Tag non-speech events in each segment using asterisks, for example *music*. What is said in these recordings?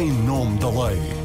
em nome da lei.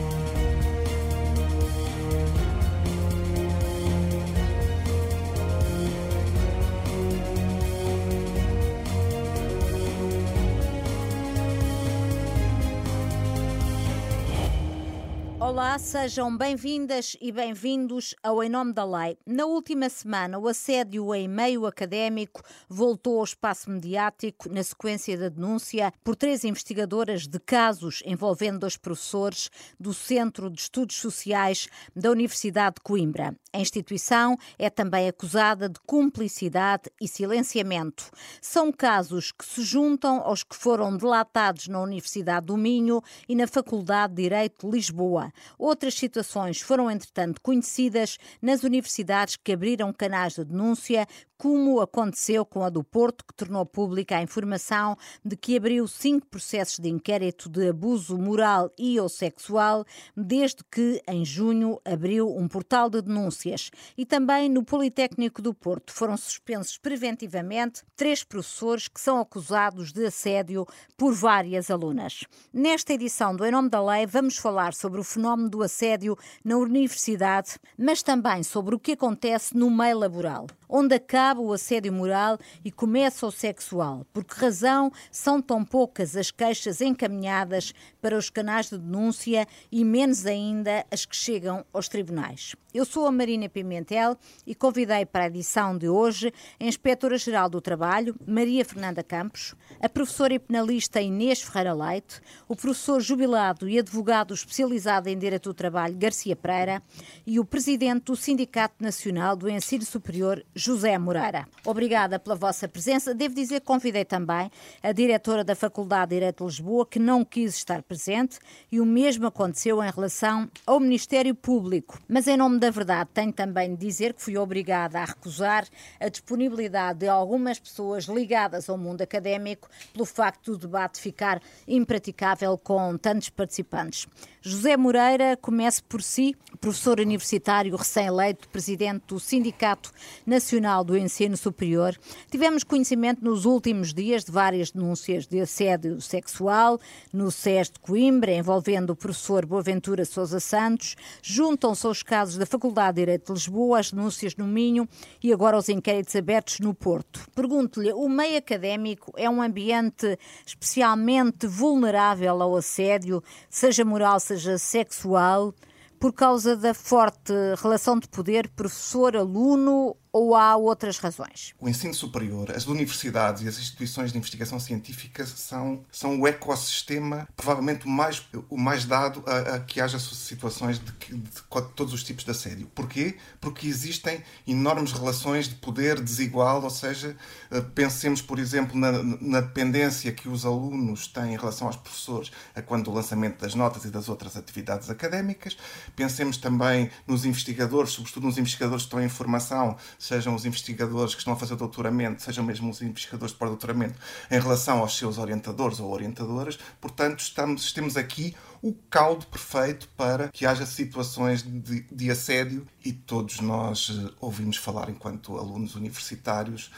Olá, sejam bem-vindas e bem-vindos ao Em Nome da Lei. Na última semana, o assédio em meio académico voltou ao espaço mediático na sequência da denúncia por três investigadoras de casos envolvendo dois professores do Centro de Estudos Sociais da Universidade de Coimbra. A instituição é também acusada de cumplicidade e silenciamento. São casos que se juntam aos que foram delatados na Universidade do Minho e na Faculdade de Direito de Lisboa. Outras situações foram, entretanto, conhecidas nas universidades que abriram canais de denúncia, como aconteceu com a do Porto, que tornou pública a informação de que abriu cinco processos de inquérito de abuso moral e ou sexual, desde que, em junho, abriu um portal de denúncias. E também no Politécnico do Porto foram suspensos preventivamente três professores que são acusados de assédio por várias alunas. Nesta edição do Em Nome da Lei, vamos falar sobre o fenómeno do assédio na universidade, mas também sobre o que acontece no meio laboral onde acaba o assédio moral e começa o sexual. Por que razão são tão poucas as queixas encaminhadas para os canais de denúncia e menos ainda as que chegam aos tribunais? Eu sou a Marina Pimentel e convidei para a edição de hoje a Inspetora-Geral do Trabalho, Maria Fernanda Campos, a professora e penalista Inês Ferreira Leite, o professor jubilado e advogado especializado em Direito do Trabalho, Garcia Pereira, e o presidente do Sindicato Nacional do Ensino Superior, José Moreira. Obrigada pela vossa presença. Devo dizer que convidei também a diretora da Faculdade de Direito de Lisboa, que não quis estar presente, e o mesmo aconteceu em relação ao Ministério Público. Mas, em nome da verdade, tenho também de dizer que fui obrigada a recusar a disponibilidade de algumas pessoas ligadas ao mundo académico pelo facto do debate ficar impraticável com tantos participantes. José Moreira, comece por si, professor universitário recém-eleito, presidente do Sindicato Nacional do Ensino Superior. Tivemos conhecimento nos últimos dias de várias denúncias de assédio sexual no SES de Coimbra, envolvendo o professor Boaventura Sousa Santos. Juntam-se aos casos da Faculdade de Direito de Lisboa, as denúncias no Minho e agora os inquéritos abertos no Porto. Pergunto-lhe, o meio académico é um ambiente especialmente vulnerável ao assédio, seja moral, seja sexual, por causa da forte relação de poder professor-aluno ou há outras razões? O ensino superior, as universidades e as instituições de investigação científica são, são o ecossistema provavelmente o mais, o mais dado a, a que haja situações de, de, de, todos os tipos de assédio. Porquê? Porque existem enormes relações de poder desigual, ou seja, eh, pensemos, por exemplo, na, na dependência que os alunos têm em relação aos professores a quando do lançamento das notas e das outras atividades académicas. Pensemos também nos investigadores, sobretudo nos investigadores que estão em formação, sejam os investigadores que estão a fazer doutoramento, sejam mesmo os investigadores de pós-doutoramento, em relação aos seus orientadores ou orientadoras. Portanto, estamos, temos aqui o caldo perfeito para que haja situações de, de assédio e todos nós eh, ouvimos falar, enquanto alunos universitários,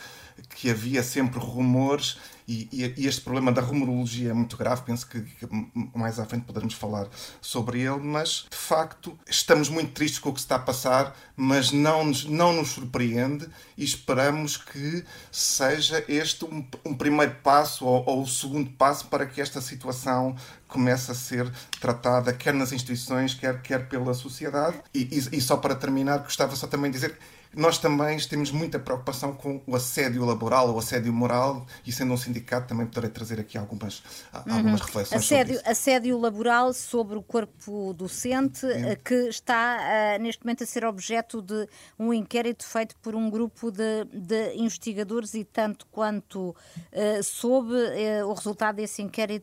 que havia sempre rumores e, e, este problema da rumorologia é muito grave, penso que, que, mais à frente poderemos falar sobre ele, mas de facto estamos muito tristes com o que está a passar, mas não nos, não nos surpreende e esperamos que seja este um, um primeiro passo ou, ou o segundo passo para que esta situação comece a ser tratada quer nas instituições, quer, quer pela sociedade. E, e, e só para terminar, gostava só também de dizer nós também temos muita preocupação com o assédio laboral, o assédio moral, e sendo um sindicato também poderei trazer aqui algumas, algumas uhum. reflexões assédio. Assédio laboral sobre o corpo docente, é. que está uh, neste momento a ser objeto de um inquérito feito por um grupo de, de investigadores e tanto quanto uh, soube, uh, o resultado desse inquérito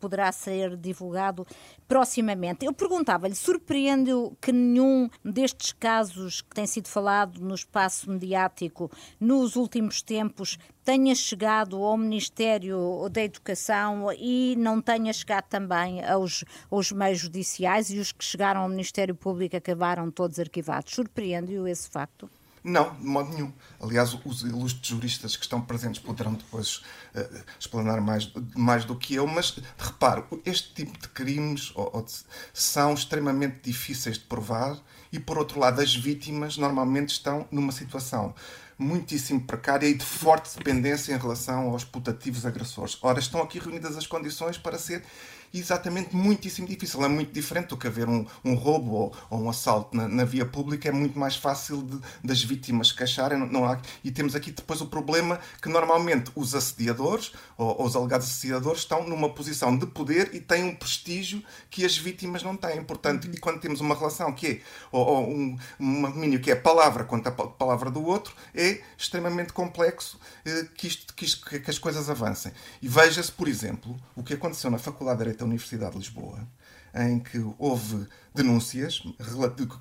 poderá ser divulgado proximamente. Eu perguntava-lhe, surpreende-o que nenhum destes casos que tem sido falado no espaço mediático nos últimos tempos tenha chegado ao Ministério da Educação e não tenha chegado também aos, aos meios judiciais e os que chegaram ao Ministério Público acabaram todos arquivados. Surpreende-o esse facto? Não, de modo nenhum. Aliás, os ilustres juristas que estão presentes poderão depois uh, explanar mais, mais do que eu, mas repare, este tipo de crimes ou, ou de, são extremamente difíceis de provar e, por outro lado, as vítimas normalmente estão numa situação muitíssimo precária e de forte dependência em relação aos putativos agressores. Ora, estão aqui reunidas as condições para ser exatamente muitíssimo difícil. É muito diferente do que haver um, um roubo ou, ou, um assalto na, na, via pública. É muito mais fácil de, das vítimas queixarem. Não, não há, e temos aqui depois o problema que normalmente os assediadores ou, ou, os alegados assediadores estão numa posição de poder e têm um prestígio que as vítimas não têm. Portanto, e quando temos uma relação que é, ou, ou um, um domínio que é palavra contra a palavra do outro, é extremamente complexo eh, que, isto, que, isto, que as coisas avancem. E veja-se, por exemplo, o que aconteceu na Faculdade de Direito Universidade de Lisboa, em que houve denúncias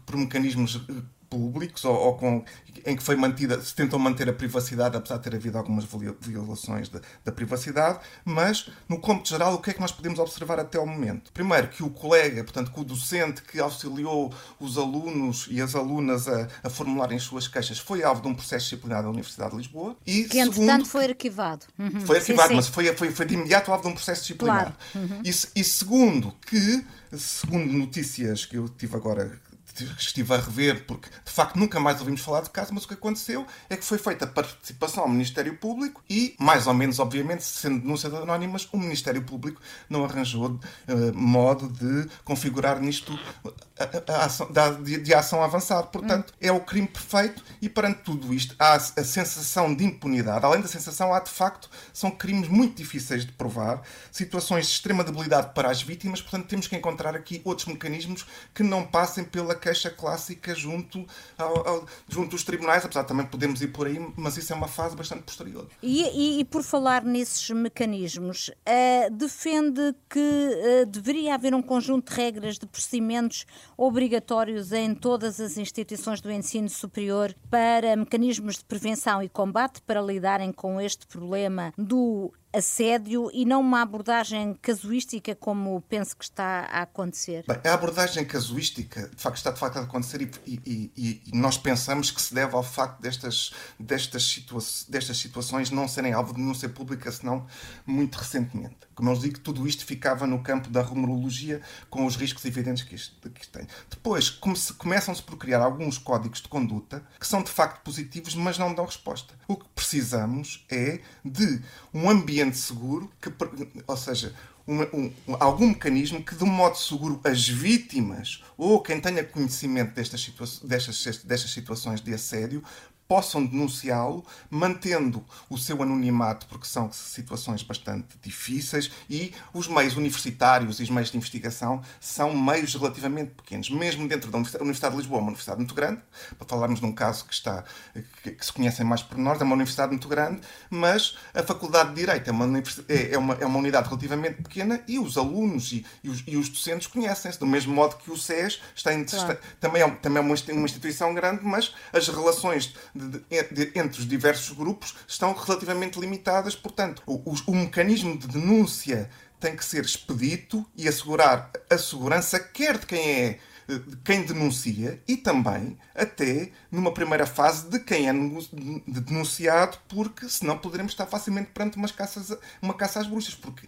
por mecanismos públicos ou, ou, com, em que foi mantida, se tentou manter a privacidade, apesar de ter havido algumas violações da, da privacidade, mas no cômputo geral, o que é que nós podemos observar até o momento? Primeiro, que o colega, portanto, que o docente que auxiliou os alunos e as alunas a, a formularem as suas queixas foi alvo de um processo disciplinar da Universidade de Lisboa. E, que, entretanto, foi arquivado. Uhum. Foi arquivado, sim, sim. mas foi, foi, foi de imediato alvo de um processo disciplinar. Claro. Uhum. E, e segundo, que, segundo notícias que eu tive agora estive a rever, porque de facto nunca mais ouvimos falar do caso, mas o que aconteceu é que foi feita participação ao Ministério Público e, mais ou menos, obviamente, sendo denúncias anónimas, o Ministério Público não arranjou uh, modo de configurar nisto a, a ação, de, de, ação avançada. Portanto, hum. é o crime perfeito e, perante tudo isto, há a sensação de impunidade. Além da sensação, há de facto, são crimes muito difíceis de provar, situações de extrema debilidade para as vítimas, portanto, temos que encontrar aqui outros mecanismos que não passem pela queixa clássica junto, ao, ao, junto dos tribunais, apesar de também podemos ir por aí, mas isso é uma fase bastante posterior. E, e, e por falar nesses mecanismos, uh, defende que uh, deveria haver um conjunto de regras, de procedimentos obrigatórios em todas as instituições do ensino superior para mecanismos de prevenção e combate para lidarem com este problema do assédio e não uma abordagem casuística como penso que está a acontecer? Bem, a abordagem casuística de facto, está de facto a acontecer e, e, e, e nós pensamos que se deve ao facto destas, destas, situa destas situações não serem alvo de denúncia pública senão muito recentemente. Como eu digo, tudo isto ficava no campo da rumorologia com os riscos evidentes que isto, que isto tem. Depois come começam-se por criar alguns códigos de conduta que são de facto positivos, mas não dão resposta. O que precisamos é de um ambiente seguro, que, ou seja, um, um, algum mecanismo que, de um modo seguro, as vítimas ou quem tenha conhecimento destas, situa destas, destas situações de assédio possam denunciá-lo, mantendo o seu anonimato, porque são situações bastante difíceis, e os meios universitários e os meios de investigação são meios relativamente pequenos. Mesmo dentro da Universidade de Lisboa, uma universidade muito grande, para falarmos de um caso que, está, que, se conhecem mais por nós, é uma universidade muito grande, mas a Faculdade de Direito é uma, é, é uma, é uma unidade relativamente pequena e os alunos e, e, os, e os, docentes conhecem-se, do mesmo modo que o SES está, em, claro. está também, é, também é uma instituição grande, mas as relações de, de, entre os diversos grupos estão relativamente limitadas. Portanto, o, o, o mecanismo de denúncia tem que ser expedito e assegurar a segurança, quer de quem é de quem denuncia e também até numa primeira fase de quem é denunciado, porque senão poderemos estar facilmente perante umas caças, uma caça às bruxas, porque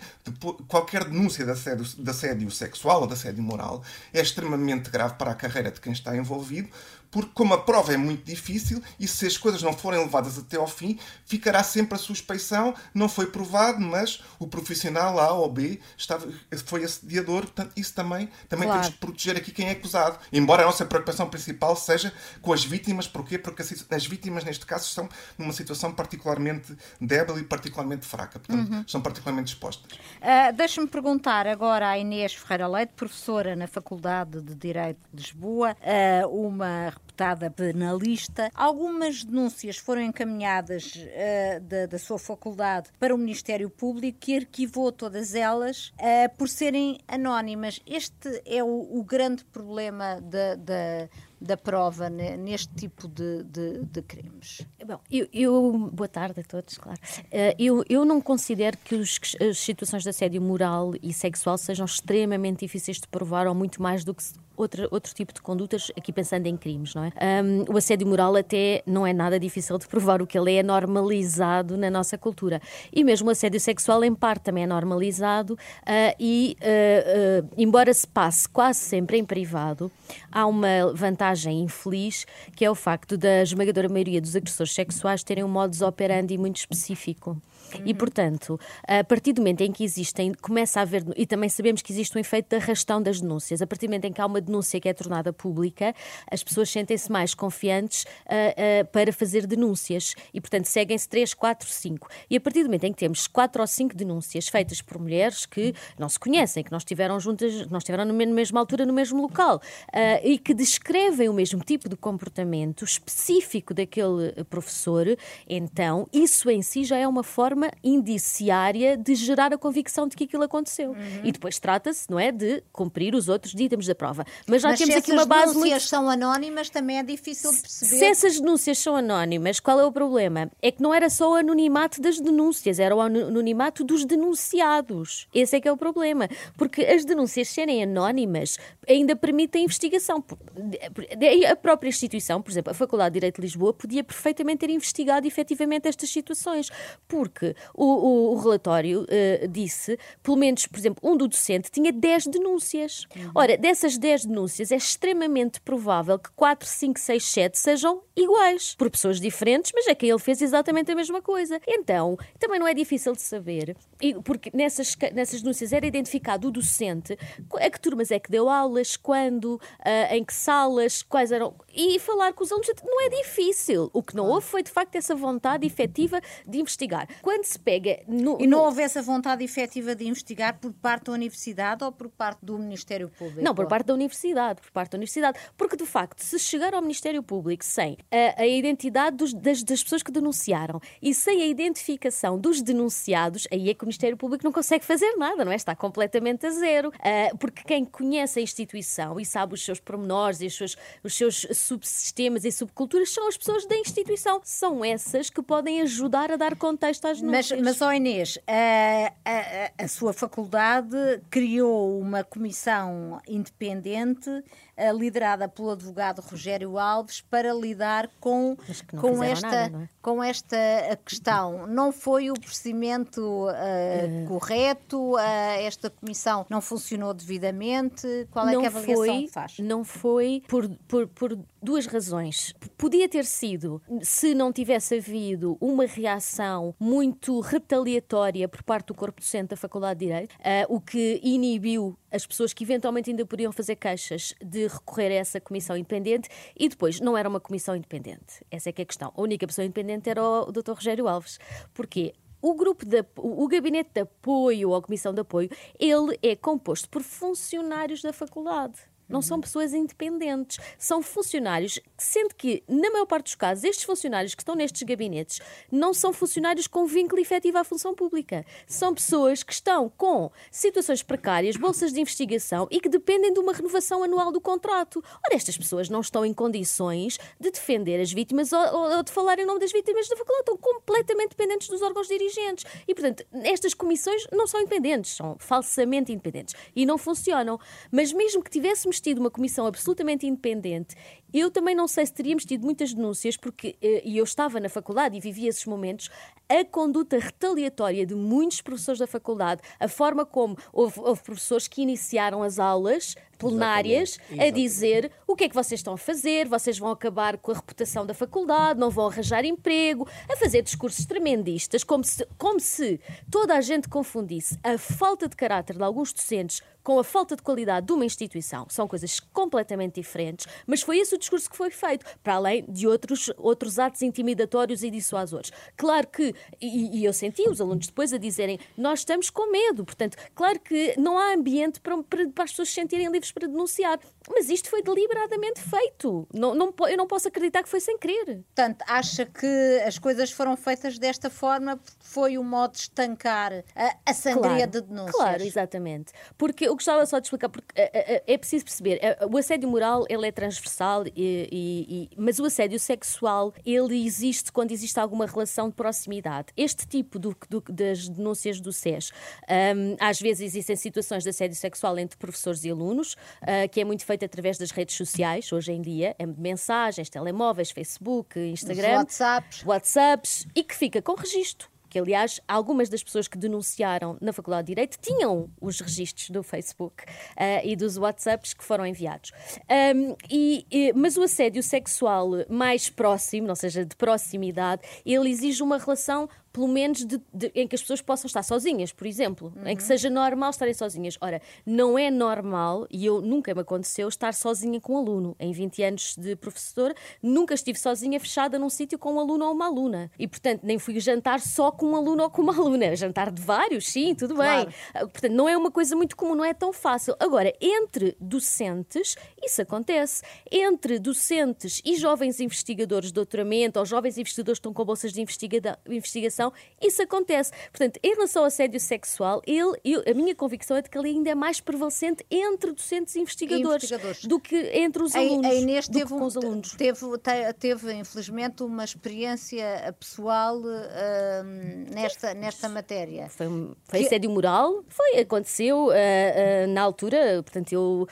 qualquer denúncia de assédio, de assédio sexual ou de assédio moral é extremamente grave para a carreira de quem está envolvido, porque como a prova é muito difícil e se as coisas não forem levadas até ao fim, ficará sempre a suspeição, não foi provado, mas o profissional A ou B estava, foi assediador, portanto isso também, também claro. temos que proteger aqui quem é acusado. Embora a nossa preocupação principal seja com as vítimas, porquê? Porque as vítimas neste caso estão numa situação particularmente débil e particularmente fraca, portanto uhum. são particularmente expostas. Uh, Deixa-me perguntar agora à Inês Ferreira Leite, professora na Faculdade de Direito de Lisboa, uh, uma reputada penalista. Algumas denúncias foram encaminhadas uh, da, da, sua faculdade para o Ministério Público, que arquivou todas elas uh, por serem anónimas. Este é o, o grande problema da, da da prova neste tipo de, de, de crimes? Bom, eu, eu, boa tarde a todos, claro. Eh, eu, eu não considero que os, as situações de assédio moral e sexual sejam extremamente difíceis de provar ou muito mais do que outro, outro tipo de condutas, aqui pensando em crimes, não é? Um, o assédio moral até não é nada difícil de provar, o que ele é normalizado na nossa cultura. E mesmo o assédio sexual, em parte, também é normalizado uh, e, uh, uh, embora se passe quase sempre em privado, há uma vantagem infeliz, que é o facto da esmagadora maioria dos agressores sexuais terem um modus operandi muito específico. E, portanto, a partir do momento em que existem, começa a haver, e também sabemos que existe um efeito de arrastão das denúncias, a partir do momento em que há uma denúncia que é tornada pública, as pessoas sentem-se mais confiantes uh, uh, para fazer denúncias e, portanto, seguem-se 3, 4, 5. E a partir do momento em que temos 4 ou 5 denúncias feitas por mulheres que não se conhecem, que não estiveram juntas, não estiveram na mesma altura, no mesmo local, uh, e que descrevem o mesmo tipo de comportamento específico daquele professor, então isso em si já é uma forma forma indiciária de gerar a convicção de que aquilo aconteceu. Uhum. E depois trata-se, não é, de cumprir os outros itens da prova. Mas já Mas temos aqui uma base muito... se denúncias são anónimas, também é difícil de perceber. Se essas denúncias são anónimas, qual é o problema? É que não era só o anonimato das denúncias, era o anonimato dos denunciados. Esse é que é o problema. Porque as denúncias serem anónimas ainda permitem a investigação. A própria instituição, por exemplo, a Faculdade de Direito de Lisboa, podia perfeitamente ter investigado efetivamente estas situações. Porque o, o, o relatório uh, disse, pelo menos, por exemplo, um do docente tinha 10 denúncias. Uhum. Ora, dessas 10 denúncias, é extremamente provável que 4, 5, 6, 7 sejam iguais, por pessoas diferentes, mas é que ele fez exatamente a mesma coisa. Então, também não é difícil de saber, porque nessas, nessas denúncias era identificado o docente, a que turmas é que deu aulas, quando, uh, em que salas, quais eram. E falar com os alunos não é difícil. O que não houve foi, de facto, essa vontade efetiva de investigar. Quando se pega. No, e não no... houve essa vontade efetiva de investigar por parte da universidade ou por parte do Ministério Público? Não, por parte da universidade. Por parte da universidade. Porque, de facto, se chegar ao Ministério Público sem a, a identidade dos, das, das, pessoas que denunciaram e sem a identificação dos denunciados, aí é que Ministério Público não consegue fazer nada, não é? Está completamente a zero. Uh, porque quem conhece a instituição e sabe os seus pormenores e os seus, os seus subsistemas e subculturas são as pessoas da instituição. São essas que podem ajudar a dar contexto às denúncias. Mas, mas oh Inês, a, a, a sua faculdade criou uma comissão independente uh, liderada pelo advogado Rogério Alves para lidar com, com, esta, nada, é? com esta questão. Não foi o procedimento uh, correto? Uh, esta comissão não funcionou devidamente? Qual é não é a avaliação foi, que faz? Não foi por, por, por duas razões. Podia ter sido se não tivesse havido uma reação muito retaliatória por parte do corpo docente da Faculdade de Direito, o que inibiu as pessoas que eventualmente ainda poderiam fazer queixas de recorrer a essa comissão independente e depois não era uma comissão independente. Essa é que é a questão. A única pessoa independente era o Dr. Rogério Alves. Porquê? O grupo de, o gabinete de apoio ou comissão de apoio, ele é composto por funcionários da faculdade não são pessoas independentes, são funcionários, sendo que, na maior parte dos casos, estes funcionários que estão nestes gabinetes não são funcionários com vínculo efetivo à função pública. São pessoas que estão com situações precárias, bolsas de investigação e que dependem de uma renovação anual do contrato. Ora, estas pessoas não estão em condições de defender as vítimas ou, ou de falar em nome das vítimas da faculdade, estão completamente dependentes dos órgãos dirigentes. E, portanto, estas comissões não são independentes, são falsamente independentes e não funcionam. Mas mesmo que tivéssemos tivéssemos tido uma comissão absolutamente independente, eu também não sei se teríamos tido muitas denúncias, porque eh, e eu estava na faculdade e vivi esses momentos, a conduta retaliatória de muitos professores da faculdade, a forma como houve, houve professores que iniciaram as aulas plenárias Exatamente. A dizer o que é que vocês estão a fazer, vocês vão acabar com a reputação da faculdade, não vão arranjar emprego, a fazer discursos tremendistas, como se, como se toda a gente confundisse a falta de caráter de alguns docentes com a falta de qualidade de uma instituição. São coisas completamente diferentes, mas foi esse o discurso que foi feito, para além de outros, outros atos intimidatórios e dissuasores. Claro que, e, e eu senti os alunos depois a dizerem, nós estamos com medo, portanto, claro que não há ambiente para, para, para as pessoas se sentirem livres para denunciar, mas isto foi deliberadamente feito. Não, não, eu não posso acreditar que foi sem querer. Portanto, acha que as coisas foram feitas desta forma foi o modo de estancar a, a sangria claro, de denúncias? Claro, exatamente. Porque gostava só de explicar, porque é, é, é preciso perceber, o assédio moral ele é transversal, e, e, e, mas o assédio sexual ele existe quando existe alguma relação de proximidade. Este tipo do, do, das denúncias do SES, um, às vezes existem situações de assédio sexual entre professores e alunos, uh, que é muito feito através das redes sociais, hoje em dia, é mensagens, telemóveis, Facebook, Instagram, WhatsApps. WhatsApps, e que fica com registro que aliás algumas das pessoas que denunciaram na Faculdade de Direito tinham os registros do Facebook uh, e dos WhatsApps que foram enviados. Um, e, e, mas o assédio sexual mais próximo, ou seja, de proximidade, ele exige uma relação pelo menos de, de, em que as pessoas possam estar sozinhas, por exemplo, uhum. em que uhum. seja normal estarem sozinhas. Ora, não é normal, e eu nunca me aconteceu, estar sozinha com um aluno. Em 20 anos de professor, nunca estive sozinha, fechada num sítio com um aluno ou uma aluna. E, portanto, nem fui jantar só com um aluno ou com uma aluna. Jantar de vários, sim, tudo claro. bem. Ah, portanto, não é uma coisa muito comum, não é tão fácil. Agora, entre docentes, isso acontece. Entre docentes e jovens investigadores de doutoramento ou jovens investigadores que estão com bolsas de investigação, isso acontece. Portanto, em relação ao assédio sexual, ele, eu, a minha convicção é de que ele ainda é mais prevalente entre docentes e investigadores, investigadores. do que entre os alunos. A Inês teve, os alunos. Teve, teve, infelizmente, uma experiência pessoal uh, nesta, nesta matéria. Foi, foi que... assédio moral? Foi, aconteceu uh, uh, na altura, portanto, eu,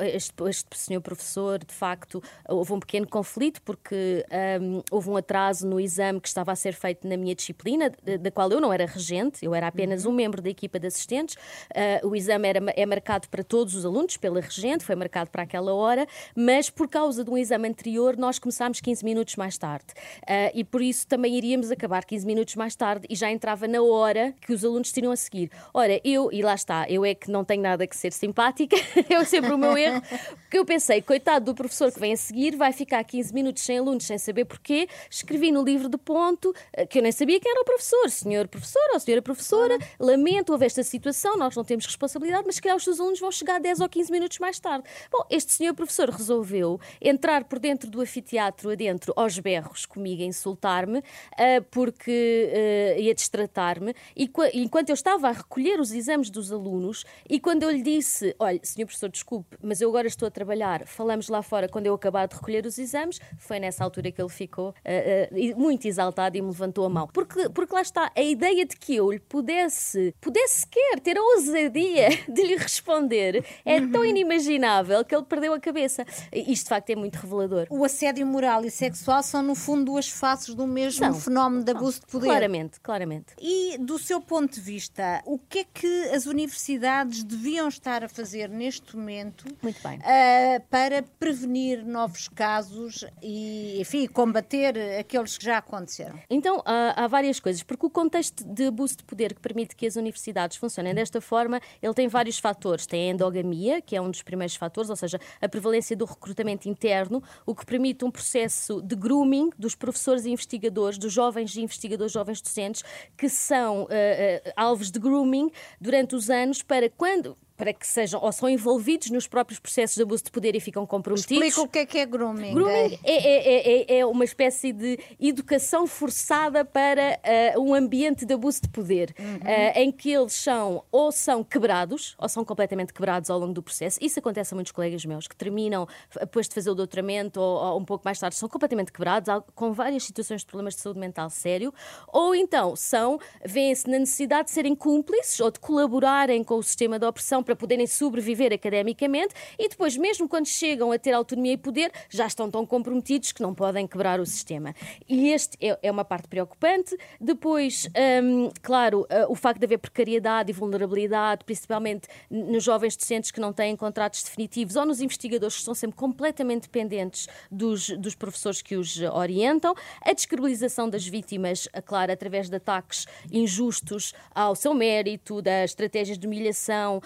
este, este senhor professor, de facto, houve um pequeno conflito porque um, houve um atraso no exame que estava a ser feito na minha disciplina disciplina, da qual eu não era regente, eu era apenas uhum. um membro da equipa de assistentes. Uh, o exame era, é marcado para todos os alunos, pela regente, foi marcado para aquela hora, mas por causa de um exame anterior, nós começámos 15 minutos mais tarde. Uh, e por isso também iríamos acabar 15 minutos mais tarde e já entrava na hora que os alunos tinham a seguir. Ora, eu, e lá está, eu é que não tenho nada que ser simpática, eu *laughs* sempre o meu erro, porque eu pensei, coitado do professor que vem a seguir, vai ficar 15 minutos sem alunos, sem saber porquê. Escrevi no livro de ponto, ah, que eu nem sabia quem era o professor, senhor professor ou senhora professora, lamento, houve esta situação, nós não temos responsabilidade, mas calhar os seus alunos vão chegar 10 ou 15 minutos mais tarde. Bom, este senhor professor resolveu entrar por dentro do anfiteatro adentro aos berros comigo a insultar-me, uh, porque uh, ia destratar-me, e enquanto eu estava a recolher os exames dos alunos, e quando eu lhe disse, olha, senhor professor, desculpe, mas eu agora estou a trabalhar, falamos lá fora quando eu acabar de recolher os exames, foi nessa altura que ele ficou uh, muito exaltado e me levantou a mão. Porque porque lá está, a ideia de que eu lhe pudesse, pudesse sequer ter a ousadia *laughs* de lhe responder é uhum. tão inimaginável que ele perdeu a cabeça. Isto de facto é muito revelador. O assédio moral e sexual são, no fundo, duas faces do mesmo fenómeno de abuso de poder. Claramente, claramente. E do seu ponto de vista, o que é que as universidades deviam estar a fazer neste momento uh, para prevenir novos casos e, enfim, combater aqueles que já aconteceram? Então, há, há várias várias coisas, porque o contexto de abuso de poder que permite que as universidades funcionem desta forma, ele tem vários fatores. Tem a endogamia, que é um dos primeiros fatores, ou seja, a prevalência do recrutamento interno, o que permite um processo de grooming dos professores e investigadores, dos jovens investigadores, jovens docentes, que são uh, uh, alvos de grooming durante os anos para quando para que sejam ou são envolvidos nos próprios processos de abuso de poder e ficam comprometidos. Explica o que é que é grooming. Grooming é, é, é, é uma espécie de educação forçada para uh, um ambiente de abuso de poder, uhum. uh, em que eles são ou são quebrados ou são completamente quebrados ao longo do processo. Isso acontece a muitos colegas meus que terminam depois de fazer o doutoramento ou, ou um pouco mais tarde são completamente quebrados, com várias situações de problemas de saúde mental sério, ou então são vêem-se na necessidade de serem cúmplices ou de colaborarem com o sistema de opressão para poderem sobreviver academicamente e depois, mesmo quando chegam a ter autonomia e poder, já estão tão comprometidos que não podem quebrar o sistema. E este é, é uma parte preocupante. Depois, hum, claro, uh, o facto de haver precariedade e vulnerabilidade, principalmente nos jovens docentes que não têm contratos definitivos ou nos investigadores que estão sempre completamente dependentes dos, dos professores que os orientam, a descredibilização das vítimas, claro, através de ataques injustos ao seu mérito, das estratégias de humilhação,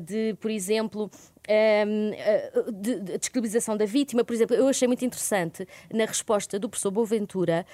de, por exemplo, um, de, de descredibilização da vítima, por exemplo, eu achei muito interessante na resposta do professor Boaventura,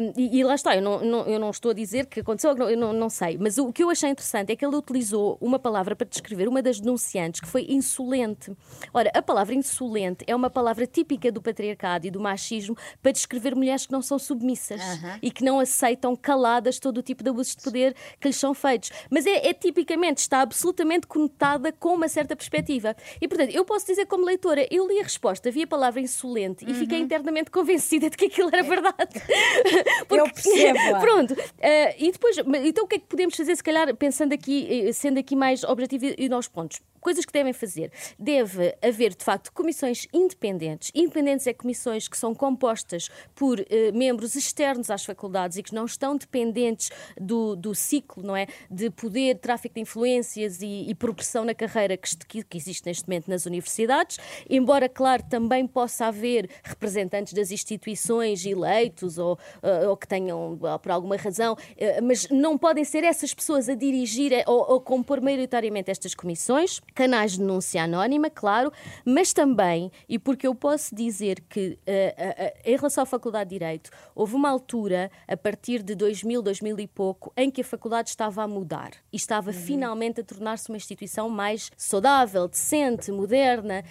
um, e, e, lá está, eu não, não, eu não estou a dizer que aconteceu, eu não, não sei, mas o, que eu achei interessante é que ele utilizou uma palavra para descrever uma das denunciantes que foi insolente. Ora, a palavra insolente é uma palavra típica do patriarcado e do machismo para descrever mulheres que não são submissas e que não aceitam caladas todo o tipo de abusos de poder que lhes são feitos. Mas é, é tipicamente, está absolutamente conotada com uma certa perspectiva. E, portanto, eu posso dizer como leitora, eu li a resposta, vi a palavra insolente uhum. e fiquei uhum. internamente convencida de que aquilo era verdade. *laughs* Porque, eu percebo. Pronto. Uh, e depois, então o que é que podemos fazer, se calhar, pensando aqui, eh, sendo aqui mais objetivo e, e nós pontos? Coisas que devem fazer. Deve haver, de facto, comissões independentes. Independentes é comissões que são compostas por eh, membros externos às faculdades e que não estão dependentes do, do ciclo, não é? De poder, tráfico de influências e, e progressão na carreira que, que, existe neste momento nas universidades. Embora, claro, também possa haver representantes das instituições eleitos ou, eh, ou que tenham, por alguma razão, eh, mas não podem ser essas pessoas a dirigir ou, ou compor maioritariamente estas comissões, canais de denúncia anónima, claro, mas também, e porque eu posso dizer que, uh, uh, em relação à Faculdade de Direito, houve uma altura, a partir de 2000, 2000 e pouco, em que a faculdade estava a mudar e estava uhum. finalmente a tornar-se uma instituição mais saudável, decente, moderna.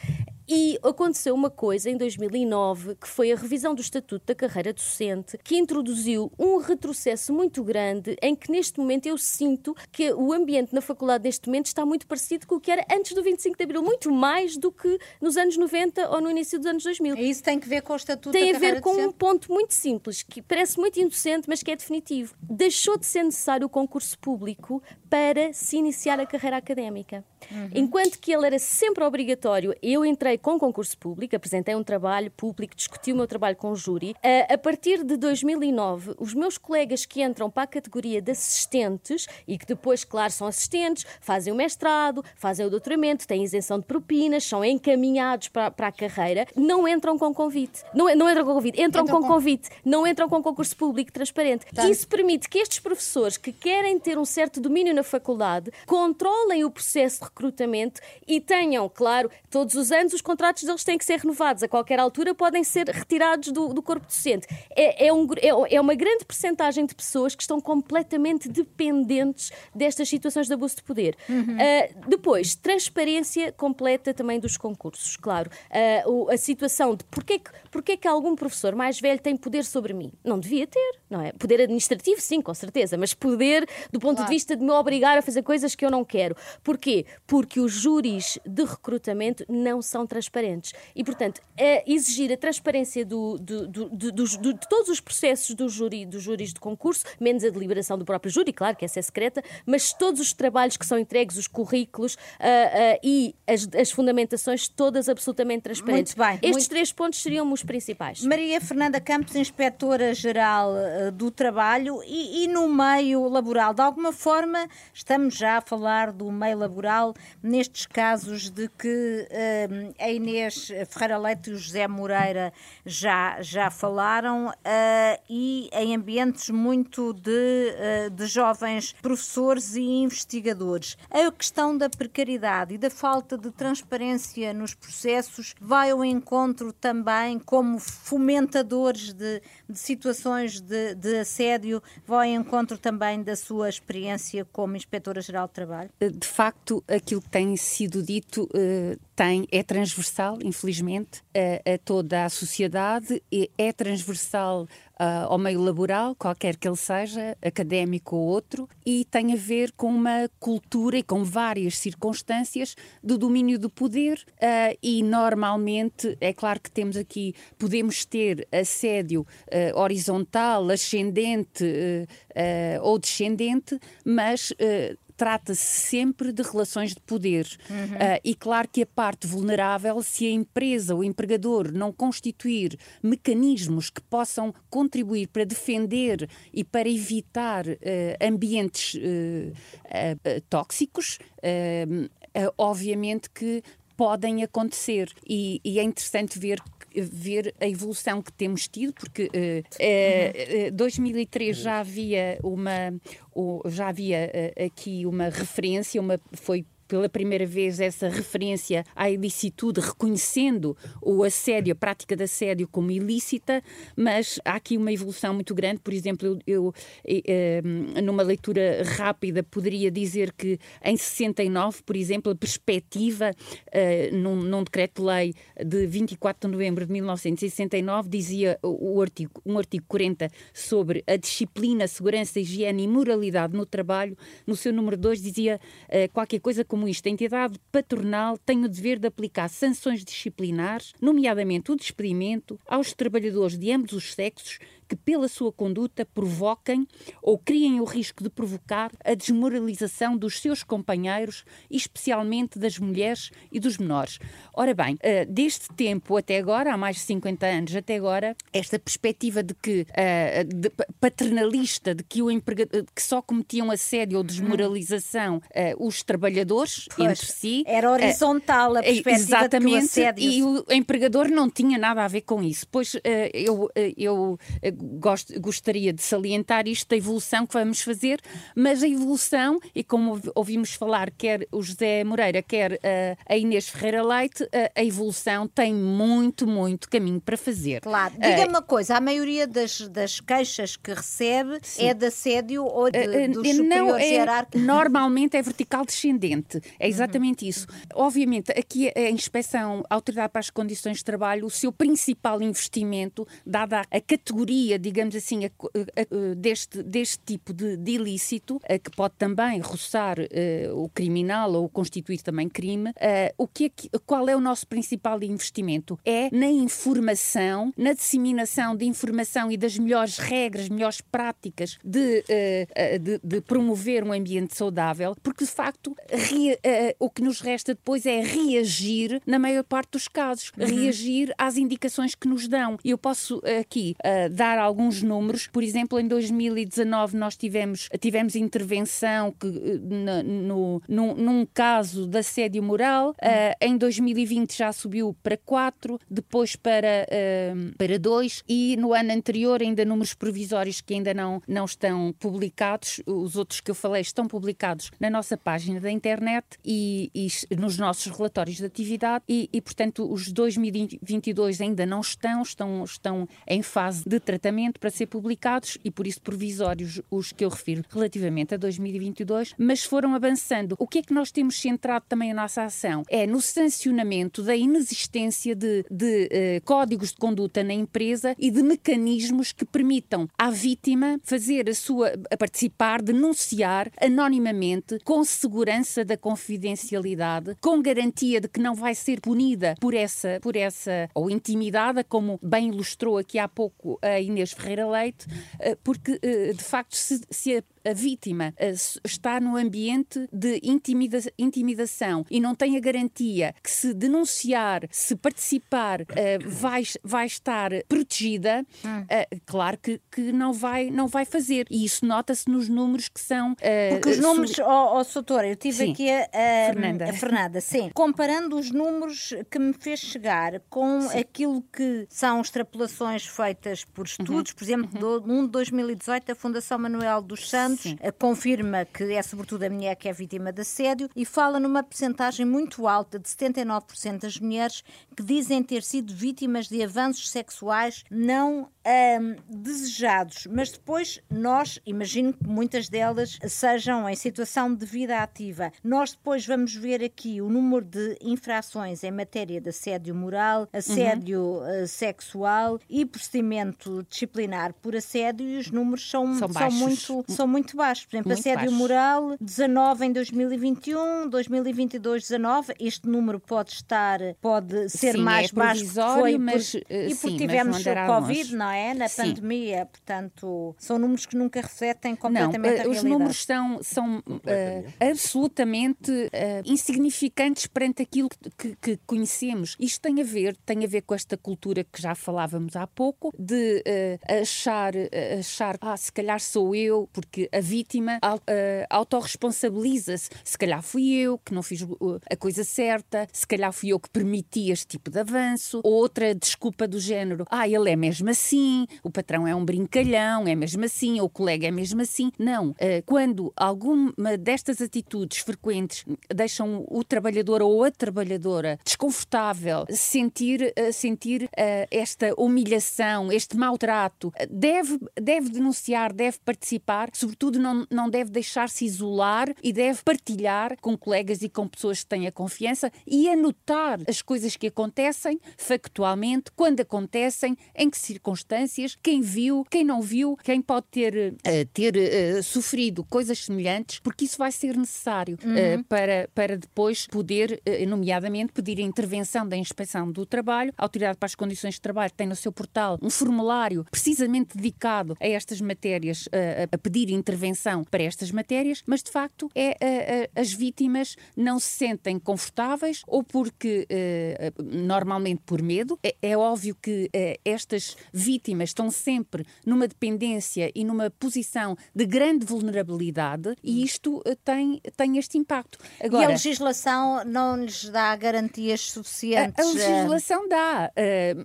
E aconteceu uma coisa em 2009, que foi a revisão do Estatuto da Carreira Docente, que introduziu um retrocesso muito grande, em que neste momento eu sinto que o ambiente na faculdade neste momento está muito parecido com o que era antes do 25 de Abril, muito mais do que nos anos 90 ou no início dos anos 2000. E isso tem que ver com o Estatuto tem da Carreira Tem a ver com um ponto muito simples, que parece muito inocente, mas que é definitivo. Deixou de ser necessário o concurso público para se iniciar a carreira académica. Uhum. Enquanto que ele era sempre obrigatório, eu entrei com concurso público, apresentei um trabalho público, discuti o meu trabalho com o júri. A, a partir de 2009, os meus colegas que entram para a categoria de assistentes e que depois, claro, são assistentes, fazem o mestrado, fazem o doutoramento, têm isenção de propinas, são encaminhados para, para a carreira, não entram com convite. Não, não entram com convite, entram, com, com, convite, não entram com concurso público transparente. Isso permite que estes professores que querem ter um certo domínio na faculdade controlem o processo de recrutamento e tenham, claro, todos os anos os contratos deles têm que ser renovados. A qualquer altura podem ser retirados do, do corpo docente. É, é, um, é, é uma grande percentagem de pessoas que estão completamente dependentes destas situações de abuso de poder. Uhum. Uh, depois, transparência completa também dos concursos, claro. Uh, a situação de porquê que, porquê que algum professor mais velho tem poder sobre mim? Não devia ter, não é? Poder administrativo, sim, com certeza, mas poder do ponto claro. de vista de me obrigar a fazer coisas que eu não quero. Porquê? Porque os júris de recrutamento não são transparentes. E, portanto, exigir a transparência do, do, do, de todos os processos do júri, dos júris de concurso, menos a deliberação do próprio júri, claro que essa é secreta, mas todos os trabalhos que são entregues, os currículos uh, uh, e as, as, fundamentações, todas absolutamente transparentes. Muito bem. Estes muito... três pontos seriam os principais. Maria Fernanda Campos, inspetora-geral uh, do Trabalho e, e no meio laboral, de alguma forma, estamos já a falar do meio laboral nestes casos de que uh, a Inês Ferreira Leite e o José Moreira já, já falaram uh, e em ambientes muito de, uh, de jovens professores e investigadores. A questão da precariedade e da falta de transparência nos processos vai ao encontro também como fomentadores de, de situações de, de assédio, vai ao encontro também da sua experiência como inspetora-geral de trabalho? De facto, aquilo que tem sido dito uh, tem, é transversal, infelizmente, a, a toda a sociedade, é transversal uh, ao meio laboral, qualquer que ele seja, académico ou outro, e tem a ver com uma cultura e com várias circunstâncias do domínio do poder. Uh, e normalmente, é claro que temos aqui, podemos ter assédio uh, horizontal, ascendente ou descendente, mas trata-se sempre de relações de poder. Uhum. Uh, e claro que a parte vulnerável, se a empresa ou o empregador não constituir mecanismos que possam contribuir para defender e para evitar uh, ambientes uh, tóxicos, obviamente que podem acontecer. E, e, é interessante ver ver a evolução que temos tido, porque uh, uh, 2003 já havia uma já havia uh, aqui uma referência, uma foi pela primeira vez essa referência à ilicitude, reconhecendo o assédio, a prática de assédio como ilícita, mas há aqui uma evolução muito grande. Por exemplo, eu, eu eh, numa leitura rápida poderia dizer que em 69, por exemplo, a perspectiva uh, num, num decreto-lei de 24 de novembro de 1969 dizia o artigo, um artigo 40 sobre a disciplina, segurança, higiene e moralidade no trabalho, no seu número 2 dizia qualquer coisa como como isto, a entidade patronal tem o dever de aplicar sanções disciplinares, nomeadamente o despedimento, aos trabalhadores de ambos os sexos que, pela sua conduta, provoquem ou criem o risco de provocar a desmoralização dos seus companheiros, especialmente das mulheres e dos menores. Ora bem, uh, deste tempo até agora, há mais de 50 anos até agora, esta perspectiva de que uh, de paternalista de que o empregador que só cometiam assédio ou desmoralização os trabalhadores pois, entre si era horizontal a perspectiva exatamente, de que o assédio... e o empregador não tinha nada a ver com isso. Pois eu, eu gosto, gostaria de salientar isto da evolução que vamos fazer, mas a evolução, e como ouvimos falar, quer o José Moreira, quer a Inês Ferreira Leite, a evolução tem muito, muito caminho para fazer. Claro. Diga-me uma coisa, a maioria das, das queixas que recebe Sim. é de assédio ou de, uh, dos não, é, hierárquicos? Normalmente é vertical descendente, é exatamente uhum. isso. Obviamente, aqui a inspeção, a Autoridade para as Condições de Trabalho, o seu principal investimento, dada a categoria, digamos assim, a, a, deste, deste tipo de, de ilícito, que pode também roçar uh, o criminal ou constituir também crime, uh, o que é, qual é o nosso principal investimento? É na informação, na disseminação de informação e das melhores regras, melhores práticas de, de, de promover um ambiente saudável, porque de facto re, o que nos resta depois é reagir, na maior parte dos casos, uhum. reagir às indicações que nos dão. Eu posso aqui uh, dar alguns números, por exemplo, em 2019 nós tivemos, tivemos intervenção que, no, num, num caso de assédio moral, uhum. em 2020 já subiu para 4, depois para, para 2 e no ano anterior ainda números provisórios que ainda não, não estão publicados. Os outros que eu falei estão publicados na nossa página da internet e, e nos nossos relatórios de atividade e, e, portanto, os 2022 ainda não estão, estão, estão em fase de tratamento para ser publicados e, por isso, provisórios os que eu refiro relativamente a 2022, mas foram avançando. O que é que nós temos centrado também a nossa ação? É no sancionamento da inexistência de, de uh, códigos de conduta na empresa e de mecanismos que permitam à vítima fazer a sua a participar, denunciar anonimamente, com segurança da confidencialidade, com garantia de que não vai ser punida por essa, por essa ou intimidada, como bem ilustrou aqui há pouco a Inês Ferreira Leite, eh, porque eh, de facto se, se a vítima eh, está no ambiente de intimida intimidação e não tem a garantia que se denunciar, se participar, uh, vai, vai estar protegida, uh, claro que, que não, vai, não vai fazer. E isso nota-se nos números que são. Porque os números, ó oh, oh, Soutora, eu tive sim. aqui a, a, Fernanda. a Fernanda, sim. Comparando os números que me fez chegar com sim. aquilo que são extrapolações feitas por estudos, uhum. por exemplo, uhum. do, um de 2018, a Fundação Manuel dos Santos Sim. Eh, confirma que é sobretudo a mulher que é vítima de assédio e fala numa percentagem muito alta de 79% das mulheres que dizem ter sido vítimas de avanços sexuais não um, desejados. Mas depois nós, imagino que muitas delas sejam em situação de vida ativa. Nós depois vamos ver aqui o número de infrações em matéria de assédio moral, assédio uhum. uh, sexual e procedimento disciplinar por assédio e os números são, são, são muito, são muito muito baixo. Por exemplo, muito assédio moral, 19 em 2021, 2022, 19. Este número pode estar, pode ser sim, mais é baixo. Foi mas, por, e porque tivemos o Covid, não é? Na sim. pandemia. Portanto, são números que nunca refletem completamente não, a realidade. Os números são, são uh, absolutamente uh, insignificantes perante aquilo que, que, conhecemos. Isto tem a ver, tem a ver com esta cultura que já falávamos há pouco, de uh, achar, achar, ah, se calhar sou eu, porque a vítima uh, autorresponsabiliza-se. Se calhar fui eu que não fiz a coisa certa, se calhar fui eu que permiti este tipo de avanço. Outra desculpa do género, ah, ele é mesmo assim, o patrão é um brincalhão, é mesmo assim, ou o colega é mesmo assim. Não. Uh, quando alguma destas atitudes frequentes deixam o trabalhador ou a trabalhadora desconfortável, sentir, uh, sentir uh, esta humilhação, este maltrato, deve, deve denunciar, deve participar, sobretudo não, não deve deixar-se isolar e deve partilhar com colegas e com pessoas que tenha confiança e anotar as coisas que acontecem factualmente, quando acontecem, em que circunstâncias, quem viu, quem não viu, quem pode ter, uh, ter uh, sofrido coisas semelhantes, porque isso vai ser necessário uhum. para, para depois poder, nomeadamente, pedir a intervenção da Inspeção do Trabalho. A Autoridade para as Condições de Trabalho tem no seu portal um formulário precisamente dedicado a estas matérias, a, a pedir intervenção para estas matérias, mas de facto é as vítimas não se sentem confortáveis ou porque normalmente por medo. É, é óbvio que estas vítimas estão sempre numa dependência e numa posição de grande vulnerabilidade e isto tem, tem este impacto. Agora, e a legislação não lhes dá garantias suficientes? A, a legislação dá.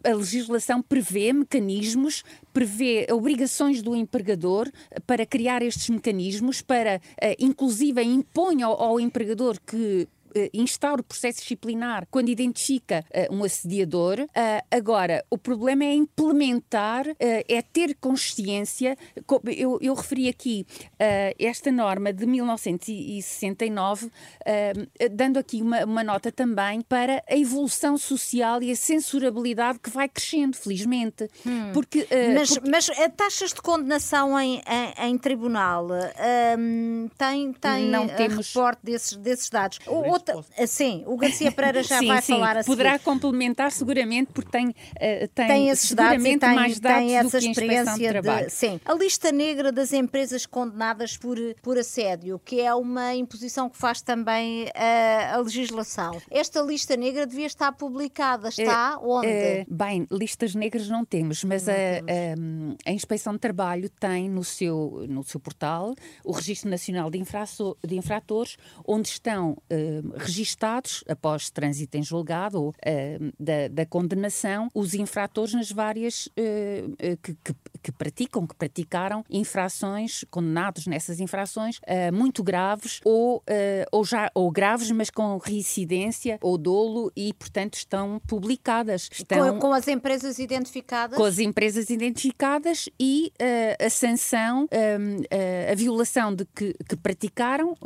A, a legislação prevê mecanismos, prevê obrigações do empregador para criar estes mecanismos, para, inclusive, impõe ao, ao empregador que instaura o processo disciplinar quando identifica uh, um assediador. Uh, agora, o problema é implementar, é ter consciência. Eu, eu referi aqui esta norma de 1969, dando aqui uma, uma nota também para a evolução social e a censurabilidade que vai crescendo, felizmente. Hum. Porque, mas, porque... mas taxas de condenação em, em, em tribunal um, tem, tem não temos... reporte desses, desses dados. Outro outra. Sim, o Garcia Pereira já *laughs* sim, vai sim. falar assim. Poderá complementar seguramente, porque tem, uh, tem, tem esses dados e tem, mais dados tem essa experiência de, de, Sim. A lista negra das empresas condenadas por, por assédio, que é uma imposição que faz também uh, a legislação. Esta lista negra devia estar publicada. Está uh, onde? bem, listas negras não temos, mas não a, temos. A, a, Inspeção de Trabalho tem no seu, no seu portal o Registro Nacional de, Infraço, de Infratores, onde estão registados, após trânsito em julgado ou uh, da, da, condenação, os infratores nas várias uh, que, que, que, praticam, que praticaram infrações, condenados nessas infrações muito graves ou, ou, já, ou graves, mas com reincidência ou dolo e, portanto, estão publicadas. Estão, com, com as empresas identificadas? Com as empresas identificadas e a sanção, a violação de que, que praticaram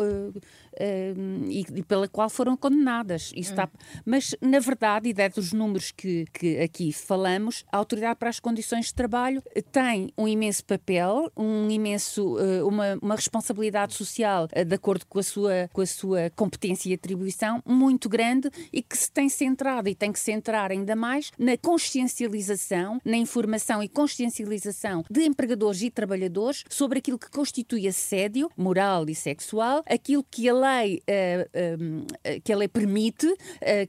e, e, pela qual foram condenadas. Isso está... Mas, na verdade, e dados os números que, que aqui falamos, a Autoridade para as Condições de Trabalho tem um imenso papel, um imenso, eh, uma, uma responsabilidade social eh, de acordo com a, sua, com a sua competência e atribuição muito grande e que se tem centrado e tem que centrar ainda mais na consciencialização, na informação e consciencialização de empregadores e trabalhadores sobre aquilo que constitui assédio moral e sexual, aquilo que a lei uh, que a lei permite, uh,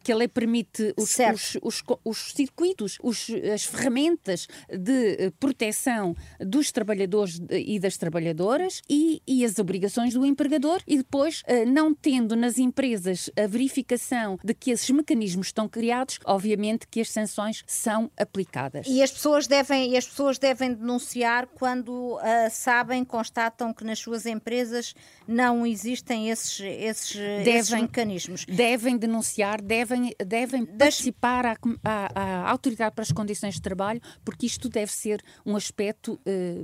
que a lei permite os, os, os, os circuitos, os, as ferramentas de proteção dos trabalhadores e das trabalhadoras e, e as obrigações do empregador e depois, não tendo nas empresas a verificação de que esses mecanismos estão criados, obviamente que as sanções são aplicadas. E as pessoas devem, as pessoas devem denunciar quando uh, sabem, constatam que nas suas empresas não existem esses esses, devem, esses mecanismos. Devem denunciar, devem, devem participar à, à, à, Autoridade para as Condições de Trabalho, porque isto deve ser um aspecto, eh,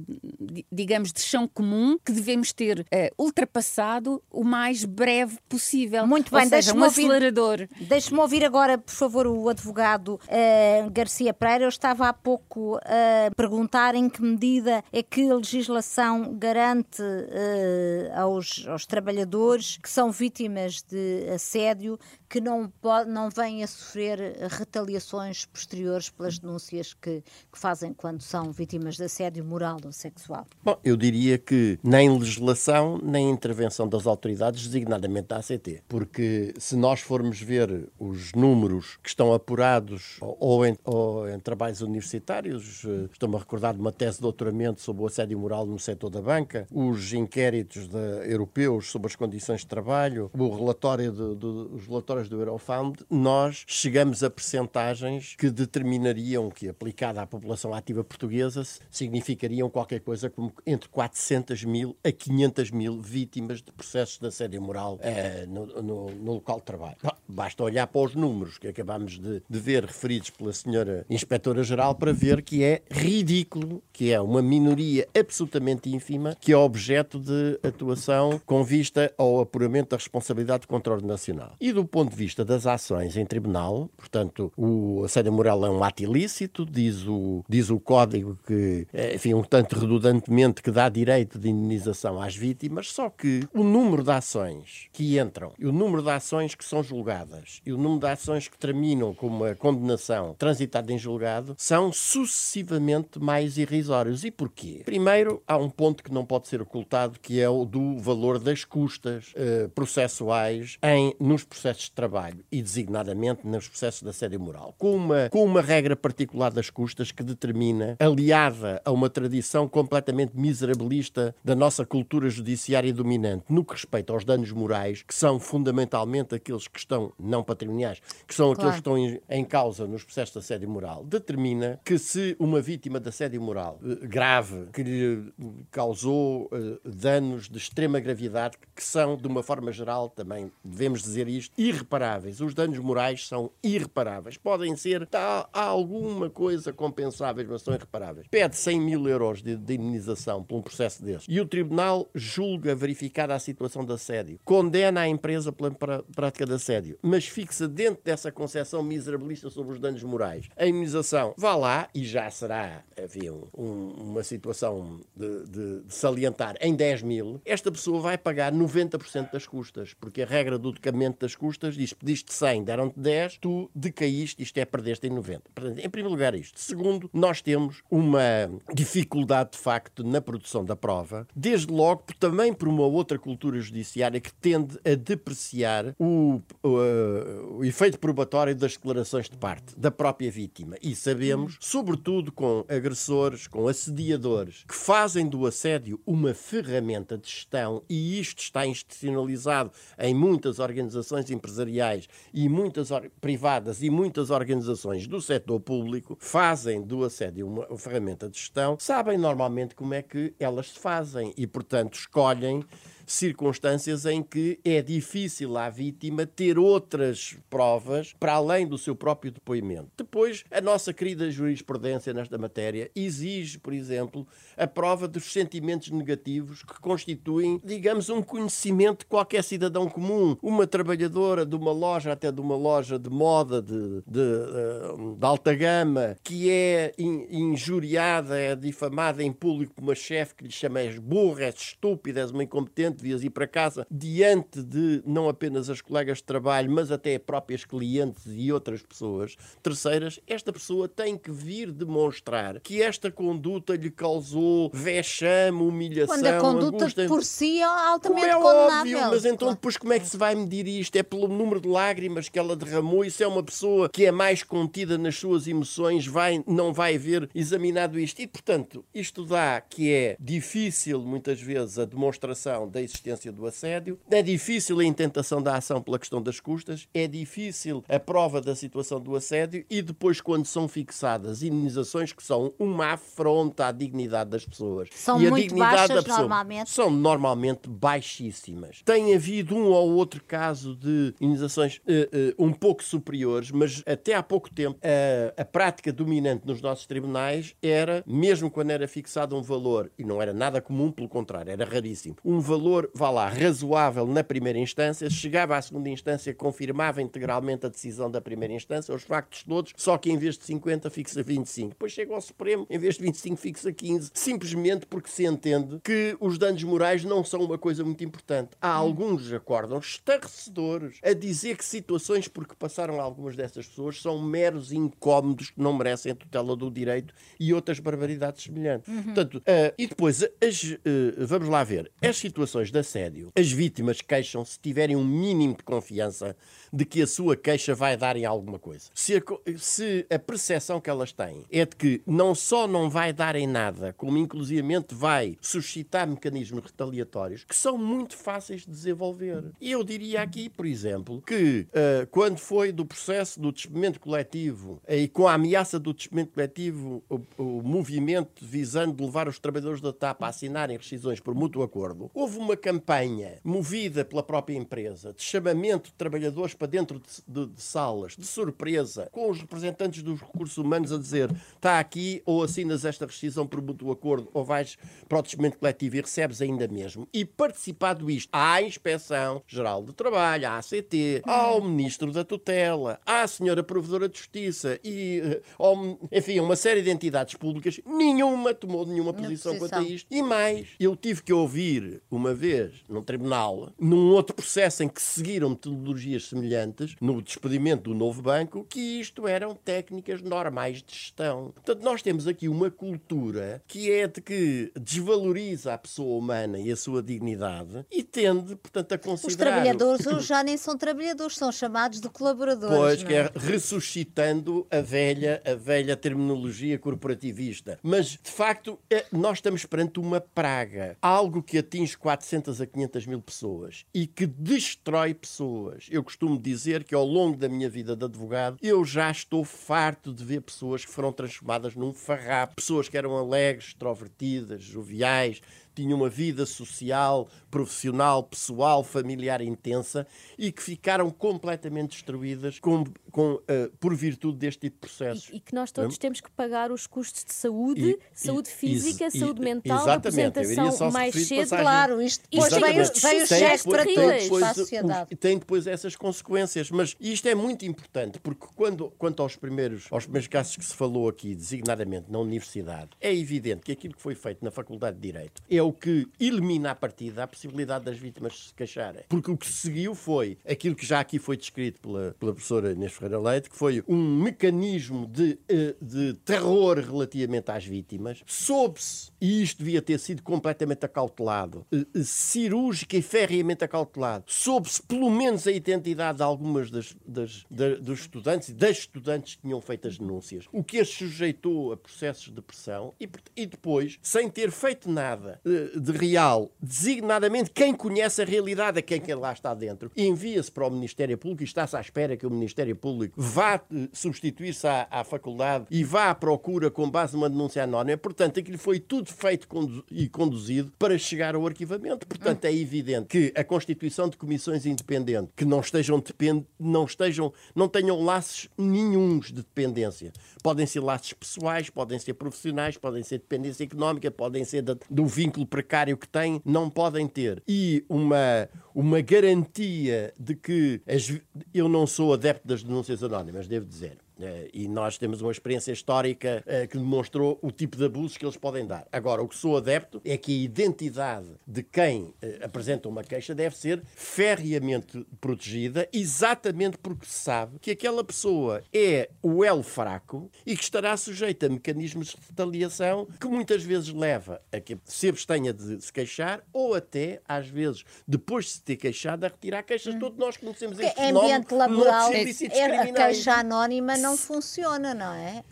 digamos, de chão comum que devemos ter eh, ultrapassado o mais breve possível. Muito bem, deixe-me um acelerador. Deixe-me ouvir agora, por favor, o advogado uh, Garcia Pereira. Eu estava há pouco a perguntar em que medida é que a legislação garante uh, aos, aos trabalhadores que são vítimas de assédio que não, pode, não vêm a sofrer retaliações posteriores pelas denúncias que, que fazem quando são vítimas de assédio moral ou sexual? Bom, eu diria que nem legislação, nem intervenção das autoridades, designadamente da ACT. Porque se nós formos ver os números que estão apurados ou em, ou em trabalhos universitários, eh, estou-me a recordar de uma tese de doutoramento sobre o assédio moral no setor da banca, os inquéritos de, europeus sobre as condições de trabalho, o relatório de, de, os relatórios do Eurofound, nós chegamos a percentagens que determinariam que, aplicada à população ativa portuguesa, significariam qualquer coisa como entre 400 mil a 500 mil vítimas de processos de assédio moral uh, no, no, no, local de trabalho. Basta olhar para os números que acabamos de, de ver referidos pela senhora Inspetora-Geral para ver que é ridículo, que é uma minoria absolutamente ínfima que é objeto de atuação com vista ao apuramento da responsabilidade contra nacional. E do ponto de vista das ações em tribunal, portanto, o assédio moral é um ato ilícito, diz o, diz o Código que, eh, enfim, um tanto redundantemente, que dá direito de indenização às vítimas, só que o número de ações que entram, o número de ações que são julgadas, e o número de ações que terminam com uma condenação transitada em julgado, são sucessivamente mais irrisórios. E porquê? Primeiro, há um ponto que não pode ser ocultado, que é o do valor das custas eh, processuais em, nos processos de trabalho e designadamente nos processos de assédio moral, com uma, com uma regra particular das custas que determina, aliada a uma tradição completamente miserabilista da nossa cultura judiciária dominante no que respeita aos danos morais, que são fundamentalmente aqueles que estão não patrimoniais, que são claro. aqueles que estão em, em causa nos processos de assédio moral, determina que se uma vítima de assédio moral eh, grave, que lhe causou uh, danos de extrema gravidade, que são, de uma forma geral, também devemos dizer isto, irreparáveis. Os danos morais são irreparáveis. Podem ser, há, há alguma coisa compensáveis, mas são irreparáveis. Pede 100 mil euros de, de indenização por um processo desse. E o tribunal julga verificada a situação de assédio, condena a empresa pela prática de assédio, mas fixa dentro dessa concepção miserabilista sobre os danos morais. A indenização vá lá e já será, havia um, uma situação de, de, de, salientar em 10 mil, esta pessoa vai pagar 90% das custas, porque a regra do das custas diz: pediste 100, deram-te 10, tu decaíste, isto é, perdeste em 90. Portanto, em primeiro lugar, isto. Segundo, nós temos uma dificuldade de facto na produção da prova, desde logo também por uma outra cultura judiciária que tende a depreciar o, o, o efeito probatório das declarações de parte da própria vítima. E sabemos, sobretudo com agressores, com assediadores, que fazem do assédio uma ferramenta de gestão, e isto está institucionalizado em muitas organizações empresariais e muitas privadas e muitas organizações do setor público, fazem do assédio uma ferramenta de gestão, sabem normalmente como é que elas se fazem e, portanto, escolhem circunstâncias em que é difícil à vítima ter outras provas para além do seu próprio depoimento. Depois, a nossa querida jurisprudência nesta matéria exige, por exemplo, a prova dos sentimentos negativos que constituem, digamos, um conhecimento de qualquer cidadão comum. Uma trabalhadora de uma loja, até de uma loja de moda de, de, eh, de alta gama, que é injuriada, é difamada em público por uma chefe que lhe chama és burra, és estúpida, és uma incompetente devias ir para casa, diante de não apenas as colegas de trabalho, mas até próprias clientes e outras pessoas terceiras, esta pessoa tem que vir demonstrar que esta conduta lhe causou vexame, humilhação, Quando a conduta angústia. por si é altamente como é condenável. óbvio, mas então depois como é que se vai medir isto? É pelo número de lágrimas que ela derramou? Isso é uma pessoa que é mais contida nas suas emoções, vai, não vai ver examinado isto. E, portanto, isto dá que é difícil, muitas vezes, a demonstração da existência do assédio, é difícil a intentação da ação pela questão das custas, é difícil a prova da situação do assédio e depois, quando são fixadas indenizações que são uma afronta à dignidade das pessoas. São e a muito dignidade baixas pessoa, normalmente? São normalmente baixíssimas. Tem havido um ou outro caso de indenizações uh, uh, um pouco superiores, mas até há pouco tempo uh, a prática dominante nos nossos tribunais era, mesmo quando era fixado um valor, e não era nada comum, pelo contrário, era raríssimo, um valor valor, vá lá, razoável na primeira instância, chegava à segunda instância, confirmava integralmente a decisão da primeira instância, os factos todos, só que em vez de 50 fixa 25. Depois chega ao Supremo, em vez de 25 fixa 15, simplesmente porque se entende que os danos morais não são uma coisa muito importante. Há alguns acordam estarrecedores a dizer que situações porque passaram algumas dessas pessoas são meros incómodos que não merecem a tutela do direito e outras barbaridades semelhantes. Uhum. Portanto, uh, e depois, as, uh, vamos lá ver, as situações situações de assédio, as vítimas queixam se tiverem um mínimo de confiança de que a sua queixa vai dar em alguma coisa. Se a, se a percepção que elas têm é de que não só não vai dar em nada, como inclusivamente vai suscitar mecanismos retaliatórios que são muito fáceis de desenvolver. E eu diria aqui, por exemplo, que uh, quando foi do processo do despedimento coletivo uh, e com a ameaça do despedimento coletivo, o, o movimento visando levar os trabalhadores da TAP a assinarem rescisões por mútuo acordo, houve uma campanha movida pela própria empresa de chamamento de trabalhadores para dentro de, de, de salas, de surpresa, com os representantes dos recursos humanos a dizer está aqui ou assinas esta rescisão por mútuo acordo ou vais para o despedimento coletivo e recebes ainda mesmo. E participado isto à Inspeção Geral de Trabalho, à ACT, ao Ministro da Tutela, à Senhora Provedora de Justiça e, eh, ao, enfim, uma série de entidades públicas, nenhuma tomou nenhuma posição, posição quanto a isto. E mais, eu tive que ouvir uma vez num tribunal, num outro processo em que seguiram metodologias semelhantes, no despedimento do novo banco, que isto eram técnicas normais de gestão. Portanto, nós temos aqui uma cultura que é de que desvaloriza a pessoa humana e a sua dignidade e tende, portanto, a considerar... Os trabalhadores *coughs* hoje já nem são trabalhadores, são chamados de colaboradores. Pois, é? que é ressuscitando a velha, a velha terminologia corporativista. Mas, de facto, é, nós estamos perante uma praga. Algo que atinge 400 a 500 mil pessoas e que destrói pessoas. Eu costumo dizer que ao longo da minha vida de advogado, eu já estou farto de ver pessoas que foram transformadas num farrapo. Pessoas que eram alegres, extrovertidas, joviais, tinham uma vida social, profissional, pessoal, familiar intensa e que ficaram completamente destruídas com, com, uh, por virtude deste tipo de processos. E, e que nós todos temos que pagar os custos de saúde, e, saúde física, e, saúde mental, apresentação mais cedo. Claro, isto depois vem os cheques para todos, para a sociedade. Tem depois essas consequências, mas isto é muito importante, porque quando, quanto aos primeiros, aos primeiros casos que se falou aqui, designadamente na universidade, é evidente que aquilo que foi feito na Faculdade de Direito é o que elimina a partida a possibilidade das vítimas se queixarem. Porque o que seguiu foi aquilo que já aqui foi descrito pela, pela professora Inês Ferreira Leite, que foi um mecanismo de, eh, de terror relativamente às vítimas. Soube-se, e isto devia ter sido completamente acautelado, eh, eh, cirúrgica e ferreamente acautelado, soube-se pelo menos a identidade de algumas das, das, das, dos estudantes e das estudantes que tinham feito as denúncias, o que as sujeitou a processos de pressão e, e depois, sem ter feito nada de real, designadamente quem conhece a realidade, a quem, lá está dentro, envia-se para o Ministério Público e está-se à espera que o Ministério Público vá eh, substituir-se à, à, faculdade e vá à procura com base numa denúncia anónima. Portanto, aquilo foi tudo feito e conduzido para chegar ao arquivamento. Portanto, é evidente que a constituição de comissões independentes que não estejam depend... não estejam, não tenham laços nenhums de dependência. Podem ser laços pessoais, podem ser profissionais, podem ser dependência económica, podem ser do vínculo precário que têm, não podem ter. E uma, uma garantia de que as, eu não sou adepto das denúncias anónimas, devo dizer. Eh, e nós temos uma experiência histórica eh, que demonstrou o tipo de abusos que eles podem dar. Agora, o que sou adepto é que a identidade de quem eh, apresenta uma queixa deve ser ferreamente protegida, exatamente porque se sabe que aquela pessoa é o elo fraco e que estará sujeita a mecanismos de retaliação que muitas vezes leva a que se abstenha de se queixar ou até, às vezes, depois de se ter queixado, a retirar queixas. Hum. Todos nós conhecemos este fenómeno. Ambiente laboral, é a queixa anónima não funciona, não é?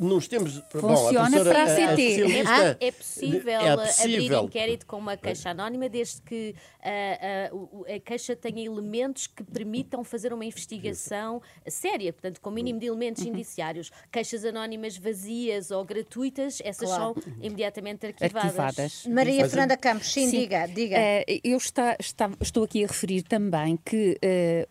Um... Nos temos. Funciona bom, a para a CT. Ah, é possível, é possível abrir inquérito com uma queixa anónima desde que a, a, a queixa tenha elementos que permitam fazer uma investigação séria, portanto, com mínimo de elementos uhum. indiciários. Queixas anónimas vazias ou gratuitas, essas claro. são imediatamente arquivadas. arquivadas. Maria Mas, Fernanda Campos, sim, sim, diga. diga. Uh, eu está, está, estou aqui a referir também que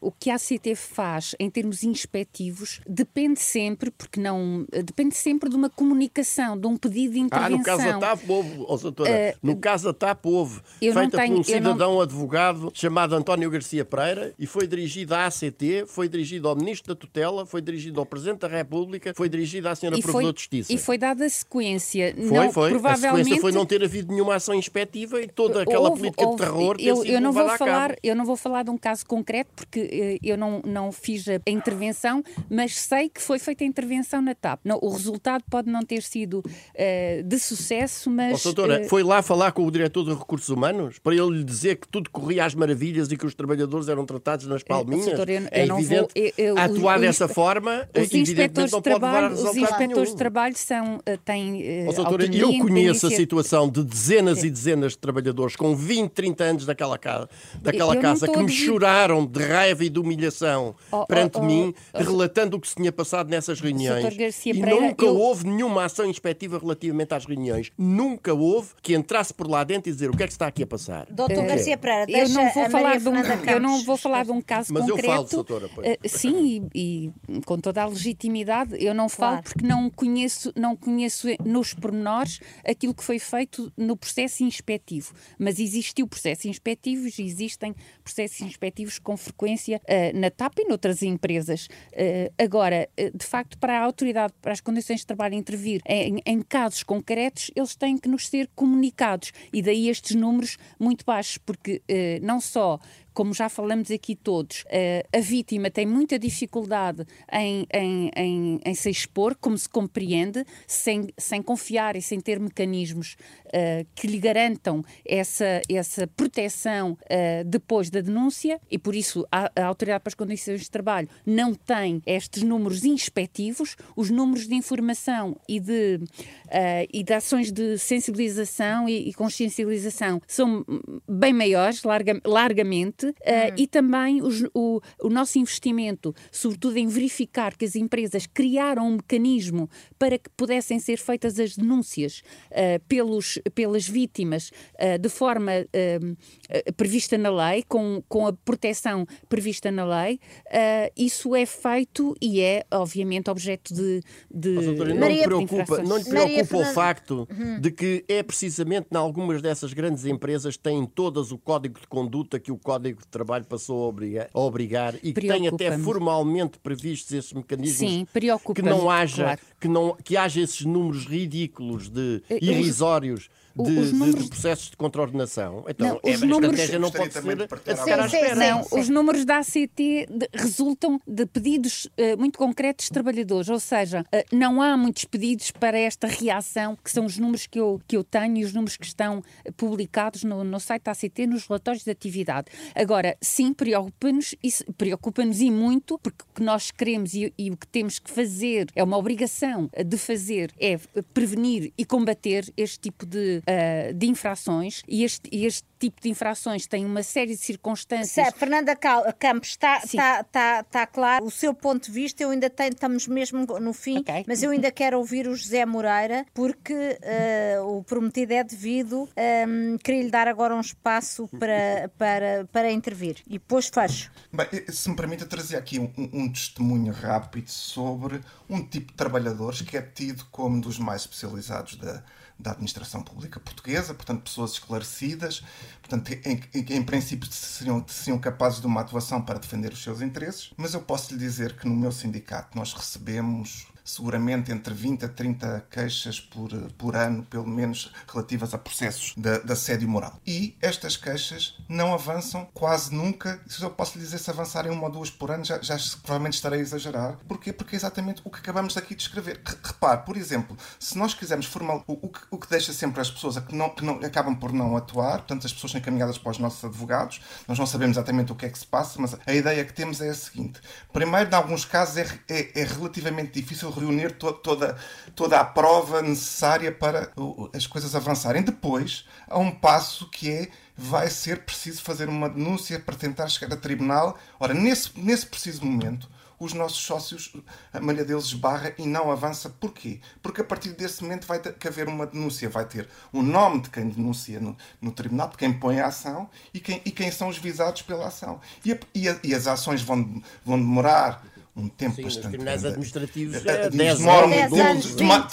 uh, o que a ACT faz em termos inspectivos depende sempre, porque não. depende sempre de uma comunicação, de um pedido de intervenção. Ah, no caso da TAP houve, oh, doutora, uh, no caso da TAP houve, feita tenho, por um cidadão não... advogado chamado António Garcia Pereira e foi dirigido à ACT, foi dirigido ao Ministro da Tutela, foi dirigido ao Presidente da República, foi dirigido à Senhora Provedora de Justiça. E foi dada a sequência. Foi, não, foi. Provavelmente... A sequência foi não ter havido nenhuma ação inspectiva e toda aquela houve, política houve, de terror ter eu, eu não vou falar Eu não vou falar de um caso concreto porque eh, eu não, não fiz a intervenção, mas sei que foi feita a intervenção na TAP. Não, o resultado pode não ter sido uh, de sucesso, mas. Oh, doutora, uh... foi lá falar com o diretor de recursos humanos para ele lhe dizer que tudo corria às maravilhas e que os trabalhadores eram tratados nas palminhas. doutora, eu, é eu evidente, vou, eu, atuar dessa forma, os inspectores de trabalho, Os inspectores de trabalho são, têm. Uh, oh, doutora, eu conheço a situação de dezenas Sim. e dezenas de trabalhadores com 20, 30 anos daquela casa, daquela casa que me choraram de raiva e de humilhação oh, oh perante oh, mim, oh, relatando o que se tinha passado nessas reuniões. e Pereira, nunca eu... houve nenhuma ação inspectiva relativamente às reuniões. Nunca houve que entrasse por lá dentro e dizer o que é que está aqui a passar. Doutor uh, Garcia Pereira, eu não vou falar de um, eu não vou falar de um caso Mas concreto. eu falo, doutora. Uh, sim, e, e, com toda a legitimidade, eu não falo claro. porque não conheço, não conheço nos pormenores aquilo que foi feito no processo inspectivo. Mas existiu processo inspectivo, existem processos inspectivos com frequência uh, na TAP e noutras empresas. Uh, agora, uh, de facto, para a autoridade, para as condições de trabalho intervir em, em, casos concretos, eles têm que nos ser comunicados. E daí estes números muito baixos, porque não só como já falamos aqui todos, eh, a vítima tem muita dificuldade em, em, em, em se expor, como se compreende, sem, sem confiar e sem ter mecanismos uh, que lhe garantam essa, essa proteção uh, depois da denúncia, e por isso a, a Autoridade para as Condições de Trabalho não tem estes números inspectivos, os números de informação e de, e de ações de sensibilização e, e consciencialização são bem maiores, larga, largamente uh, e também os, o, o nosso investimento, sobretudo em verificar que as empresas criaram um mecanismo para que pudessem ser feitas as denúncias uh, pelos, pelas vítimas uh, de forma prevista na lei, com, com a proteção prevista na lei, isso é feito e é, obviamente, objeto de. de Mas, doutora, não, Maria, preocupa, não lhe preocupa o facto uhum. de que é precisamente em algumas dessas grandes empresas têm todas o código de conduta que o código Código de Trabalho passou a obrigar, a obrigar e que tem até formalmente previstos esses mecanismos Sim, que não haja claro. que não que haja esses números ridículos de eh, irrisórios de, os números... de, processos de contraordenação. Então, não, é, a números... estratégia não pode ser a ficar à espera. Não, os números da ACT de, resultam de pedidos uh, muito concretos de trabalhadores, ou seja, uh, não há muitos pedidos para esta reação, que são os números que eu, que eu tenho e os números que estão publicados no, no site da ACT, nos relatórios de atividade. Agora, sim, preocupa-nos preocupa-nos e muito, porque o que nós queremos e, e o que temos que fazer, é uma obrigação de fazer, é prevenir e combater este tipo de uh, de infrações e este, este tipo de infrações tem uma série de circunstâncias. Certo, Fernanda Campos, está, está, está, está claro o seu ponto de vista. Eu ainda tenho, estamos mesmo no fim, okay. mas eu ainda quero ouvir o José Moreira, porque uh, o prometido é devido. Um, ehm, queria lhe dar agora um espaço para, para, para intervir. E depois fecho. Bem, se me permite, trazer aqui um, um testemunho rápido sobre um tipo de trabalhadores que é tido como dos mais especializados da da administração pública portuguesa, portanto, pessoas esclarecidas, portanto, em, em, em princípio seriam, seriam capazes de uma atuação para defender os seus interesses, mas eu posso lhe dizer que no meu sindicato nós recebemos seguramente entre 20 a 30 queixas por, por ano, pelo menos relativas a processos de, de assédio moral. E estas queixas não avançam quase nunca. Se eu posso lhe dizer, se avançarem uma ou duas por ano, já, já provavelmente estarei a exagerar. Porquê? Porque é exatamente o que acabamos aqui de escrever. Repare, por exemplo, se nós quisermos formar o, o, que, o que deixa sempre as pessoas que, não, que não, acabam por não atuar, portanto, as pessoas são encaminhadas para os nossos advogados, nós não sabemos exatamente o que é que se passa, mas a ideia que temos é a seguinte: primeiro, em alguns casos, é, é, é relativamente difícil reunir to toda, toda a prova necessária para as coisas avançarem. Depois, há um passo que é vai ser preciso fazer uma denúncia para tentar chegar a tribunal. Ora, nesse, nesse preciso momento, os nossos sócios, a maioria deles esbarra e não avança. Porquê? Porque a partir desse momento vai ter que haver uma denúncia, vai ter o nome de quem denuncia no, no tribunal, de quem põe a ação e quem, e quem são os visados pela ação. E, a, e, a, e as ações vão, vão demorar um tempo Sim, bastante. Os tribunais grande. administrativos é 10 anos. Tomar,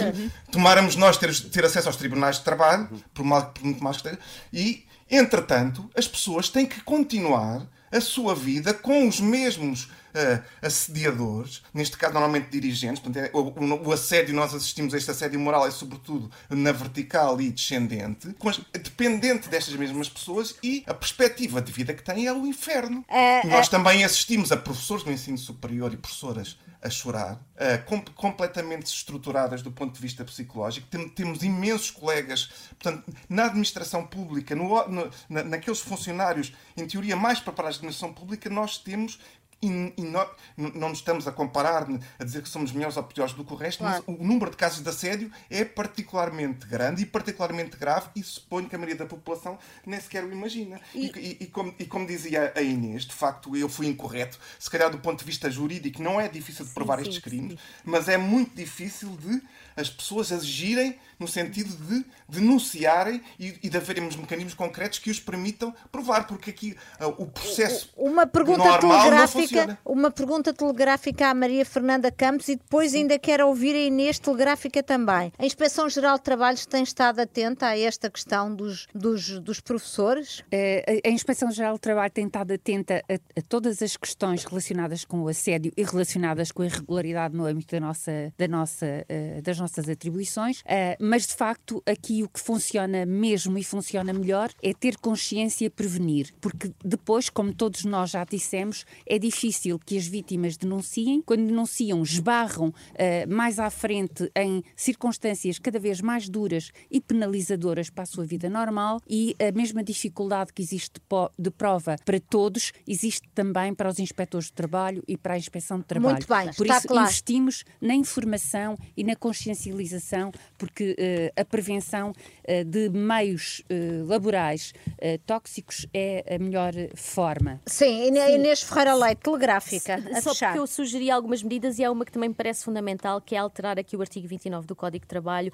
tomáramos nós ter, ter acesso aos tribunais de trabalho, por, mal, por muito mais que esteja, e, entretanto, as pessoas têm que continuar a sua vida com os mesmos assediadores, neste caso normalmente dirigentes, portanto, é, o, o, assédio, nós assistimos a este assédio moral, é sobretudo na vertical e descendente, dependente destas mesmas pessoas e a perspectiva de vida que têm é o inferno. É, nós é... também assistimos a professores do ensino superior e professoras a chorar, uh, com, completamente estruturadas do ponto de vista psicológico. Tem, temos imensos colegas, portanto, na administração pública, no, no, na, naqueles funcionários, em teoria, mais preparados da administração pública, nós temos e, e não, não nos estamos a comparar, a dizer que somos melhores ou piores do que o resto, claro. mas o número de casos de assédio é particularmente grande e particularmente grave e suponho que a maioria da população nem sequer o imagina. E, e, e, como, como, dizia a Inês, de facto eu fui incorreto, se calhar do ponto de vista jurídico não é difícil de provar sim, estes crimes, sim. mas é muito difícil de as pessoas agirem no sentido de denunciarem e, e de havermos mecanismos concretos que os permitam provar, porque aqui uh, o processo uma pergunta normal telegráfica, Uma pergunta telegráfica à Maria Fernanda Campos e depois Sim. ainda quero ouvir a Inês telegráfica também. A Inspeção-Geral de Trabalhos tem estado atenta a esta questão dos, dos, dos professores? É, a Inspeção-Geral de Trabalho tem estado atenta a, a, todas as questões relacionadas com o assédio e relacionadas com a irregularidade no âmbito da nossa, da nossa, uh, das nossas atribuições, uh, mas de facto aqui o que funciona mesmo e funciona melhor é ter consciência e prevenir, porque depois, como todos nós já dissemos, é difícil que as vítimas denunciem. Quando denunciam, esbarram uh, mais à frente em circunstâncias cada vez mais duras e penalizadoras para a sua vida normal e a mesma dificuldade que existe de prova para todos existe também para os inspectores de trabalho e para a inspeção de trabalho. Muito bem, Por isso claro. investimos na informação e na consciencialização, porque uh, a prevenção uh, de meios laborais tóxicos é a melhor forma. Sim, Inês Ferreira Leite, telegráfica. Só fechar. porque eu sugeri algumas medidas e há uma que também me parece fundamental, que é alterar aqui o artigo 29 do Código de Trabalho,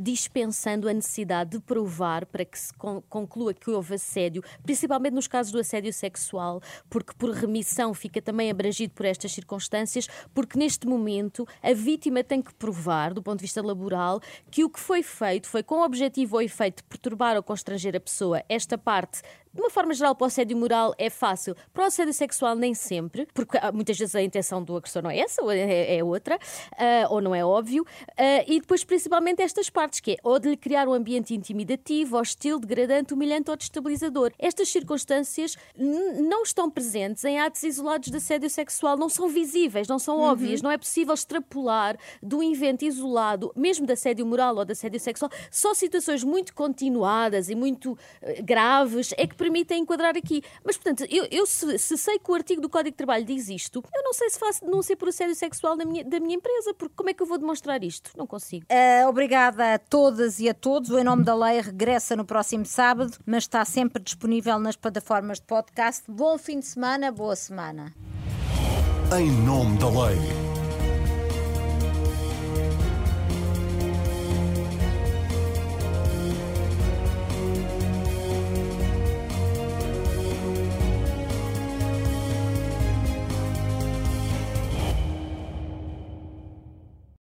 dispensando a necessidade de provar para que se conclua que houve assédio, principalmente nos casos do assédio sexual, porque por remissão fica também abrangido por estas circunstâncias, porque neste momento a vítima tem que provar, do ponto de vista laboral, que o que foi feito foi com o objetivo ou efeito perturbar ou constranger a pessoa. Esta parte de uma forma geral, para o assédio moral é fácil. Para o assédio sexual, nem sempre, porque muitas vezes a intenção do agressor não é essa, ou é, é outra, uh, ou não é óbvio. Uh, e depois, principalmente, estas partes, que é ou de lhe criar um ambiente intimidativo, hostil, degradante, humilhante ou destabilizador. Estas circunstâncias não estão presentes em atos isolados de assédio sexual, não são visíveis, não são uhum. óbvias, não é possível extrapolar de um evento isolado, mesmo de assédio moral ou de assédio sexual, só situações muito continuadas e muito uh, graves é que permitem enquadrar aqui. Mas, portanto, eu, eu se, se, sei que o artigo do Código de Trabalho diz isto, eu não sei se faço denúncia por assédio sexual da minha, da minha empresa, porque como é que eu vou demonstrar isto? Não consigo. Uh, obrigada a todas e a todos. O Em Nome da Lei regressa no próximo sábado, mas está sempre disponível nas plataformas de podcast. Bom fim de semana, boa semana. Em Nome da Lei.